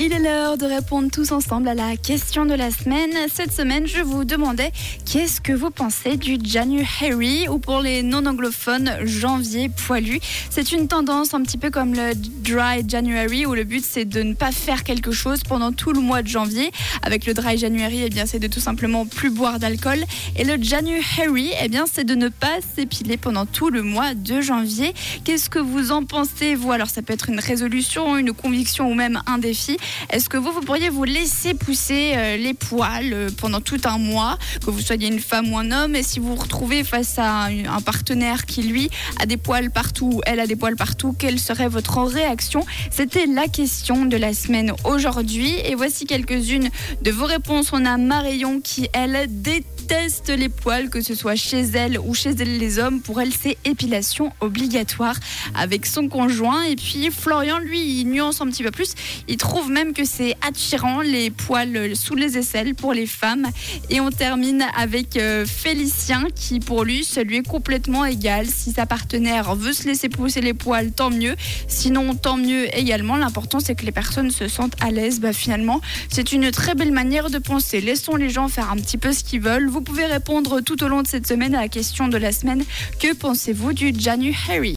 Il est l'heure de répondre tous ensemble à la question de la semaine. Cette semaine, je vous demandais qu'est-ce que vous pensez du January ou pour les non-anglophones, janvier poilu? C'est une tendance un petit peu comme le Dry January où le but c'est de ne pas faire quelque chose pendant tout le mois de janvier. Avec le Dry January, eh bien c'est de tout simplement plus boire d'alcool. Et le January, eh bien c'est de ne pas s'épiler pendant tout le mois de janvier. Qu'est-ce que vous en pensez vous? Alors ça peut être une résolution, une conviction ou même un défi. Est-ce que vous, vous pourriez vous laisser pousser euh, les poils euh, pendant tout un mois, que vous soyez une femme ou un homme, et si vous vous retrouvez face à un, partenaire qui, lui, a des poils partout, elle a des poils partout, quelle serait votre réaction? C'était la question de la semaine aujourd'hui, et voici quelques-unes de vos réponses. On a Marion qui, elle, déteste les poils, que ce soit chez elle ou chez les hommes. Pour elle, c'est épilation obligatoire avec son conjoint. Et puis Florian, lui, il nuance un petit peu plus. Il trouve même que c'est attirant les poils sous les aisselles pour les femmes. Et on termine avec euh, Félicien qui, pour lui, ça lui est complètement égal. Si sa partenaire veut se laisser pousser les poils, tant mieux. Sinon, tant mieux également. L'important, c'est que les personnes se sentent à l'aise. Bah, finalement, c'est une très belle manière de penser. Laissons les gens faire un petit peu ce qu'ils veulent. Vous pouvez répondre tout au long de cette semaine à la question de la semaine. Que pensez-vous du January?